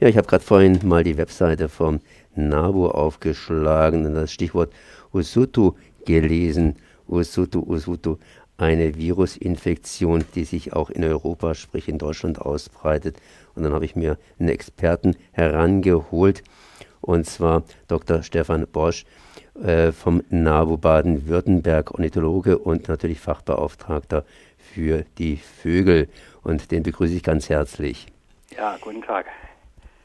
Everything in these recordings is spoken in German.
Ja, ich habe gerade vorhin mal die Webseite vom NABU aufgeschlagen und das Stichwort Usutu gelesen. Usutu, Usutu, eine Virusinfektion, die sich auch in Europa, sprich in Deutschland ausbreitet. Und dann habe ich mir einen Experten herangeholt, und zwar Dr. Stefan Bosch äh, vom NABU Baden-Württemberg, Ornithologe und natürlich Fachbeauftragter für die Vögel. Und den begrüße ich ganz herzlich. Ja, guten Tag.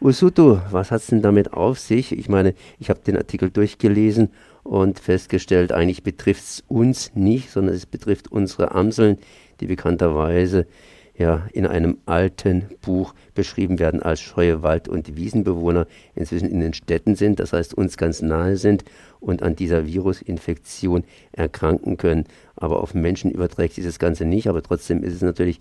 Usutu, was hat es denn damit auf sich? Ich meine, ich habe den Artikel durchgelesen und festgestellt, eigentlich betrifft es uns nicht, sondern es betrifft unsere Amseln, die bekannterweise ja in einem alten Buch beschrieben werden als scheue Wald- und Wiesenbewohner, inzwischen in den Städten sind, das heißt uns ganz nahe sind und an dieser Virusinfektion erkranken können. Aber auf Menschen überträgt sich das Ganze nicht, aber trotzdem ist es natürlich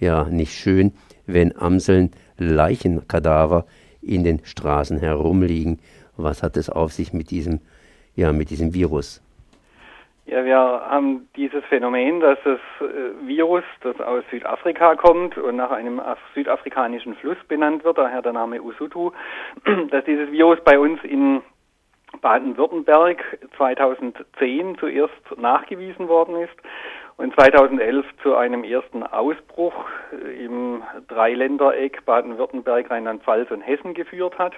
ja nicht schön, wenn Amseln Leichenkadaver in den Straßen herumliegen. Was hat es auf sich mit diesem, ja, mit diesem Virus? Ja, wir haben dieses Phänomen, dass das äh, Virus, das aus Südafrika kommt und nach einem südafrikanischen Fluss benannt wird, daher der Name Usutu, dass dieses Virus bei uns in Baden-Württemberg 2010 zuerst nachgewiesen worden ist und 2011 zu einem ersten Ausbruch äh, im Dreiländereck Baden-Württemberg, Rheinland-Pfalz und Hessen geführt hat.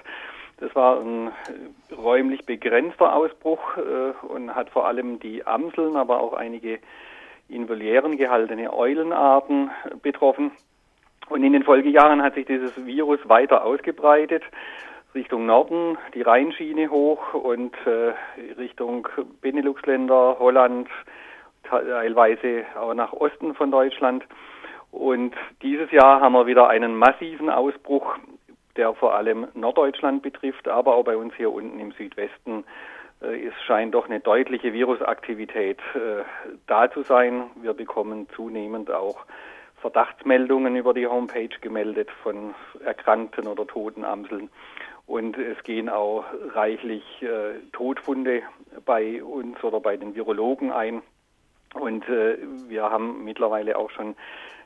Das war ein äh, räumlich begrenzter Ausbruch äh, und hat vor allem die Amseln, aber auch einige in Volieren gehaltene Eulenarten betroffen. Und in den Folgejahren hat sich dieses Virus weiter ausgebreitet Richtung Norden, die Rheinschiene hoch und äh, Richtung Benelux-Länder, Holland, teilweise auch nach Osten von Deutschland. Und dieses Jahr haben wir wieder einen massiven Ausbruch, der vor allem Norddeutschland betrifft, aber auch bei uns hier unten im Südwesten. Äh, es scheint doch eine deutliche Virusaktivität äh, da zu sein. Wir bekommen zunehmend auch Verdachtsmeldungen über die Homepage gemeldet von erkrankten oder toten Amseln. Und es gehen auch reichlich äh, Todfunde bei uns oder bei den Virologen ein. Und äh, wir haben mittlerweile auch schon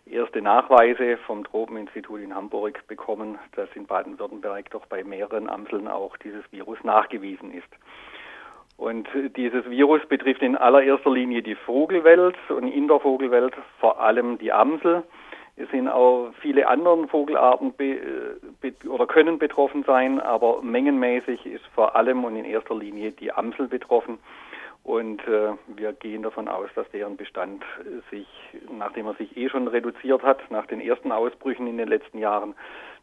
erste Nachweise vom Tropeninstitut in Hamburg bekommen, dass in Baden-Württemberg doch bei mehreren Amseln auch dieses Virus nachgewiesen ist. Und dieses Virus betrifft in allererster Linie die Vogelwelt und in der Vogelwelt vor allem die Amsel. Es sind auch viele andere Vogelarten be, be, oder können betroffen sein, aber mengenmäßig ist vor allem und in erster Linie die Amsel betroffen. Und äh, wir gehen davon aus, dass deren Bestand sich, nachdem er sich eh schon reduziert hat, nach den ersten Ausbrüchen in den letzten Jahren,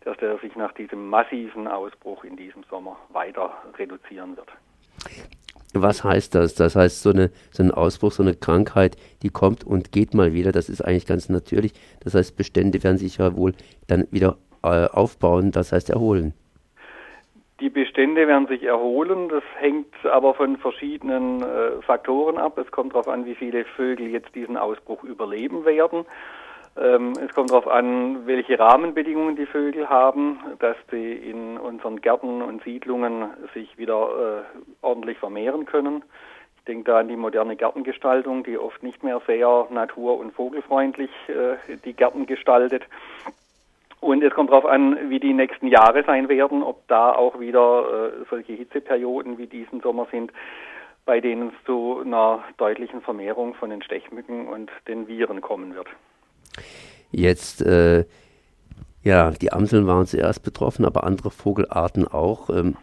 dass der sich nach diesem massiven Ausbruch in diesem Sommer weiter reduzieren wird. Was heißt das? Das heißt, so, eine, so ein Ausbruch, so eine Krankheit, die kommt und geht mal wieder, das ist eigentlich ganz natürlich. Das heißt, Bestände werden sich ja wohl dann wieder äh, aufbauen, das heißt erholen. Die Bestände werden sich erholen. Das hängt aber von verschiedenen äh, Faktoren ab. Es kommt darauf an, wie viele Vögel jetzt diesen Ausbruch überleben werden. Ähm, es kommt darauf an, welche Rahmenbedingungen die Vögel haben, dass sie in unseren Gärten und Siedlungen sich wieder äh, ordentlich vermehren können. Ich denke da an die moderne Gärtengestaltung, die oft nicht mehr sehr natur- und vogelfreundlich äh, die Gärten gestaltet. Und es kommt darauf an, wie die nächsten Jahre sein werden, ob da auch wieder äh, solche Hitzeperioden wie diesen Sommer sind, bei denen es zu einer deutlichen Vermehrung von den Stechmücken und den Viren kommen wird. Jetzt, äh, ja, die Amseln waren zuerst betroffen, aber andere Vogelarten auch. Ähm,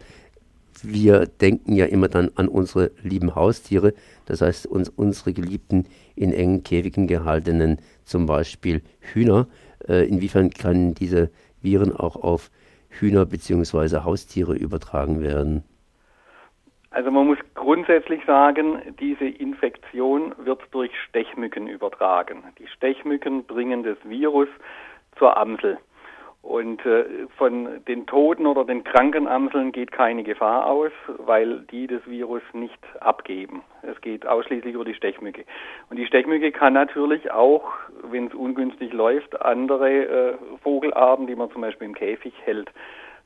wir denken ja immer dann an unsere lieben Haustiere, das heißt uns, unsere geliebten in engen Käfigen gehaltenen, zum Beispiel Hühner. Äh, inwiefern kann diese Viren auch auf Hühner bzw. Haustiere übertragen werden? Also man muss grundsätzlich sagen, diese Infektion wird durch Stechmücken übertragen. Die Stechmücken bringen das Virus zur Amsel. Und äh, von den toten oder den kranken Amseln geht keine Gefahr aus, weil die das Virus nicht abgeben. Es geht ausschließlich über die Stechmücke. Und die Stechmücke kann natürlich auch, wenn es ungünstig läuft, andere äh, Vogelarten, die man zum Beispiel im Käfig hält,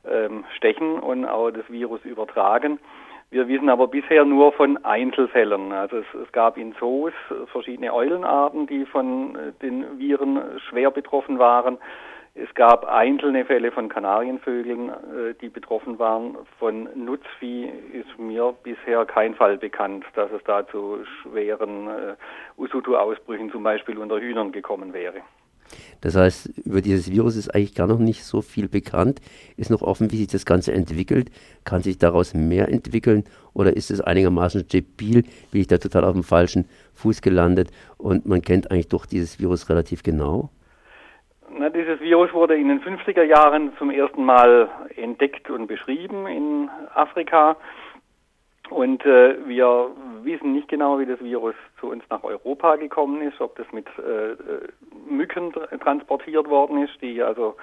ähm, stechen und auch das Virus übertragen. Wir wissen aber bisher nur von Einzelfällen. Also es, es, gab in Zoos verschiedene Eulenarten, die von äh, den Viren schwer betroffen waren. Es gab einzelne Fälle von Kanarienvögeln, äh, die betroffen waren. Von Nutzvieh ist mir bisher kein Fall bekannt, dass es da zu schweren äh, Usutu-Ausbrüchen zum Beispiel unter Hühnern gekommen wäre. Das heißt, über dieses Virus ist eigentlich gar noch nicht so viel bekannt. Ist noch offen, wie sich das Ganze entwickelt. Kann sich daraus mehr entwickeln oder ist es einigermaßen stabil? Bin ich da total auf dem falschen Fuß gelandet und man kennt eigentlich doch dieses Virus relativ genau? Na, dieses Virus wurde in den 50er Jahren zum ersten Mal entdeckt und beschrieben in Afrika. Und äh, wir wissen nicht genau, wie das Virus zu uns nach Europa gekommen ist, ob das mit äh, äh Mücken transportiert worden ist, die also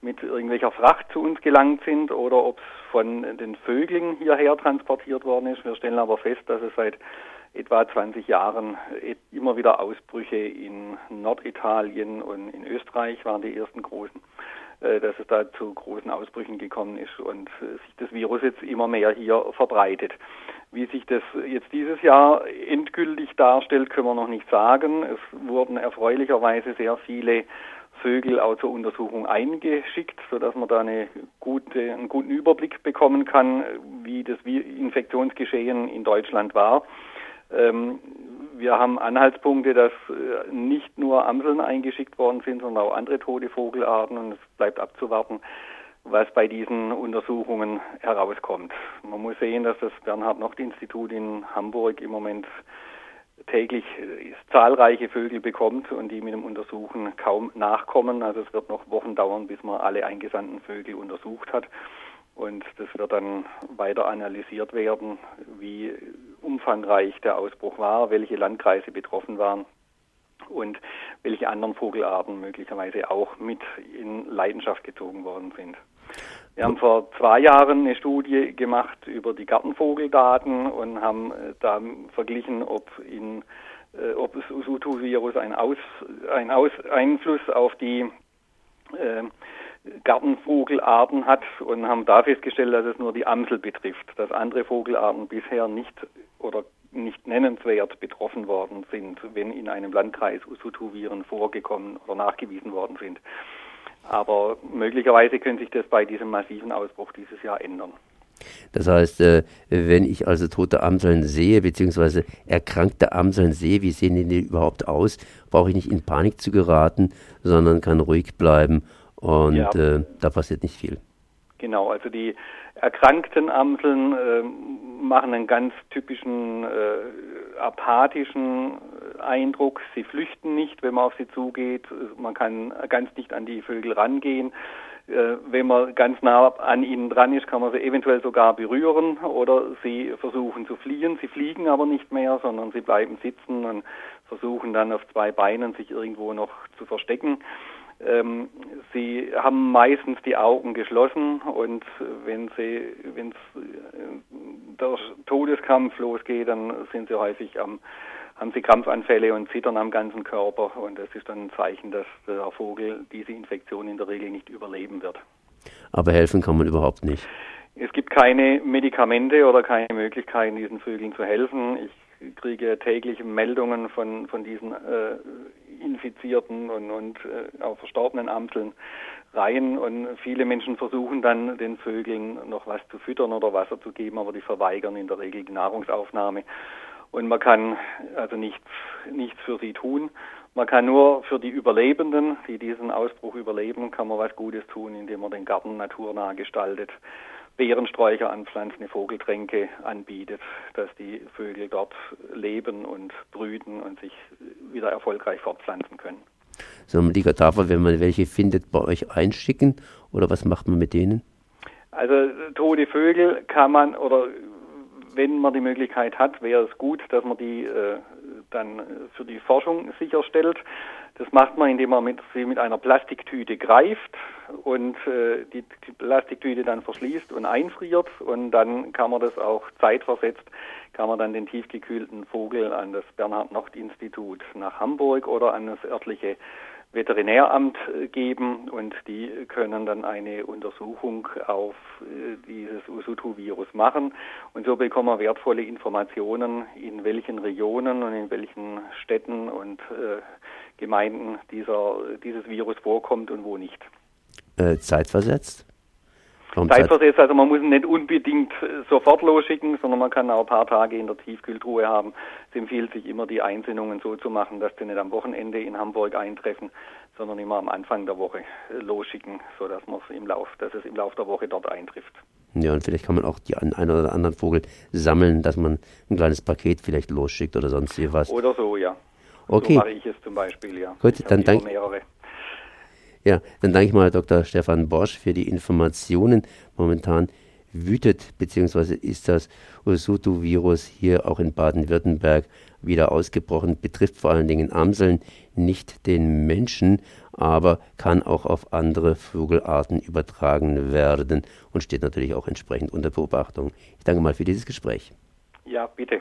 mit irgendwelcher Fracht zu uns gelangt sind, oder ob es von den Vögeln hierher transportiert worden ist. Wir stellen aber fest, dass es seit etwa 20 Jahren immer wieder Ausbrüche in Norditalien und in Österreich waren die ersten großen, äh, dass es da zu großen Ausbrüchen gekommen ist und äh, sich das Virus jetzt immer mehr hier verbreitet. Wie sich das jetzt dieses Jahr endgültig darstellt, können wir noch nicht sagen. Es wurden erfreulicherweise sehr viele Vögel auch zur Untersuchung eingeschickt, sodass man da eine gute, einen guten Überblick bekommen kann, wie das Infektionsgeschehen in Deutschland war. Ähm, wir haben Anhaltspunkte, dass äh, nicht nur Amseln eingeschickt worden sind, sondern auch andere tote Vogelarten und es bleibt abzuwarten, was bei diesen Untersuchungen herauskommt. Man muss sehen, dass das Bernhard-Nocht-Institut in Hamburg im Moment täglich äh, zahlreiche Vögel bekommt und die mit dem Untersuchen kaum nachkommen. Also es wird noch Wochen dauern, bis man alle eingesandten Vögel untersucht hat. Und das wird dann weiter analysiert werden, wie umfangreich der Ausbruch war, welche Landkreise betroffen waren und welche anderen Vogelarten möglicherweise auch mit in Leidenschaft gezogen worden sind. Wir haben vor zwei Jahren eine Studie gemacht über die Gartenvogeldaten und haben äh, da verglichen, ob in äh, ob das Usutu-Virus einen Aus, ein Aus, Einfluss auf die äh, Gartenvogelarten hat und haben da festgestellt, dass es nur die Amsel betrifft, dass andere Vogelarten bisher nicht oder nicht nennenswert betroffen worden sind, wenn in einem Landkreis Usutu-Viren vorgekommen oder nachgewiesen worden sind. Aber möglicherweise könnte sich das bei diesem massiven Ausbruch dieses Jahr ändern. Das heißt, äh, wenn ich also tote Amseln sehe, beziehungsweise erkrankte Amseln sehe, wie sehen die überhaupt aus, brauche ich nicht in Panik zu geraten, sondern kann ruhig bleiben und ja. äh, da passiert nicht viel. Genau, also die erkrankten Amseln äh, machen einen ganz typischen äh, apathischen äh, Eindruck. Sie flüchten nicht, wenn man auf sie zugeht. Man kann ganz nicht an die Vögel rangehen. Äh, wenn man ganz nah an ihnen dran ist, kann man sie eventuell sogar berühren oder sie versuchen zu fliehen. Sie fliegen aber nicht mehr, sondern sie bleiben sitzen und versuchen dann auf zwei Beinen sich irgendwo noch zu verstecken. Ähm, sie haben meistens die Augen geschlossen und wenn sie, wenn äh, der Todeskampf losgeht, dann sind sie häufig am, haben sie Krampfanfälle und zittern am ganzen Körper und das ist dann ein Zeichen, dass der Vogel diese Infektion in der Regel nicht überleben wird. Aber helfen kann man überhaupt nicht. Es gibt keine Medikamente oder keine Möglichkeiten, diesen Vögeln zu helfen. Ich kriege täglich Meldungen von, von diesen äh, infizierten und, und äh, auch verstorbenen Amseln rein und viele Menschen versuchen dann den Vögeln noch was zu füttern oder Wasser zu geben, aber die verweigern in der Regel die Nahrungsaufnahme und man kann also nichts, nichts für sie tun. Man kann nur für die Überlebenden, die diesen Ausbruch überleben, kann man was Gutes tun, indem man den Garten naturnah gestaltet. Beerensträucher anpflanzt, eine Vogeltränke anbietet, dass die Vögel dort leben und brüten und sich wieder erfolgreich fortpflanzen können. Soll man die Kadaver, wenn man welche findet, bei euch einschicken oder was macht man mit denen? Also tote Vögel kann man oder wenn man die Möglichkeit hat, wäre es gut, dass man die äh, dann für die Forschung sicherstellt. Das macht man, indem man mit, sie mit einer Plastiktüte greift und äh, die Plastiktüte dann verschließt und einfriert und dann kann man das auch zeitversetzt, kann man dann den tiefgekühlten Vogel an das Bernhard-Nocht-Institut nach Hamburg oder an das örtliche Veterinäramt äh, geben und die können dann eine Untersuchung auf äh, dieses Usutu-Virus machen und so bekommen wir wertvolle Informationen, in welchen Regionen und in welchen Städten und äh, Gemeinden dieser, dieses Virus vorkommt und wo nicht. äh, zeitversetzt? Warum zeitversetzt, also man muss ihn nicht unbedingt sofort losschicken, sondern man kann auch ein paar Tage in der Tiefkühltruhe haben. Es empfiehlt sich immer, die Einsendungen so zu machen, dass die nicht am Wochenende in Hamburg eintreffen, sondern immer am Anfang der Woche äh, losschicken, sodass man es im Lauf, dass es im Laufe der Woche dort eintrifft. Ja, und vielleicht kann man auch die einen oder anderen Vogel sammeln, dass man ein kleines Paket vielleicht losschickt oder sonst was. Oder so, ja. Okay. So mache ich es zum Beispiel, ja. Gut, dann danke. Ja, dann danke ich mal Dr. Stefan Bosch für die Informationen. Momentan wütet bzw. ist das Usutu-Virus hier auch in Baden-Württemberg wieder ausgebrochen, betrifft vor allen Dingen Amseln, nicht den Menschen, aber kann auch auf andere Vogelarten übertragen werden und steht natürlich auch entsprechend unter Beobachtung. Ich danke mal für dieses Gespräch. Ja, bitte.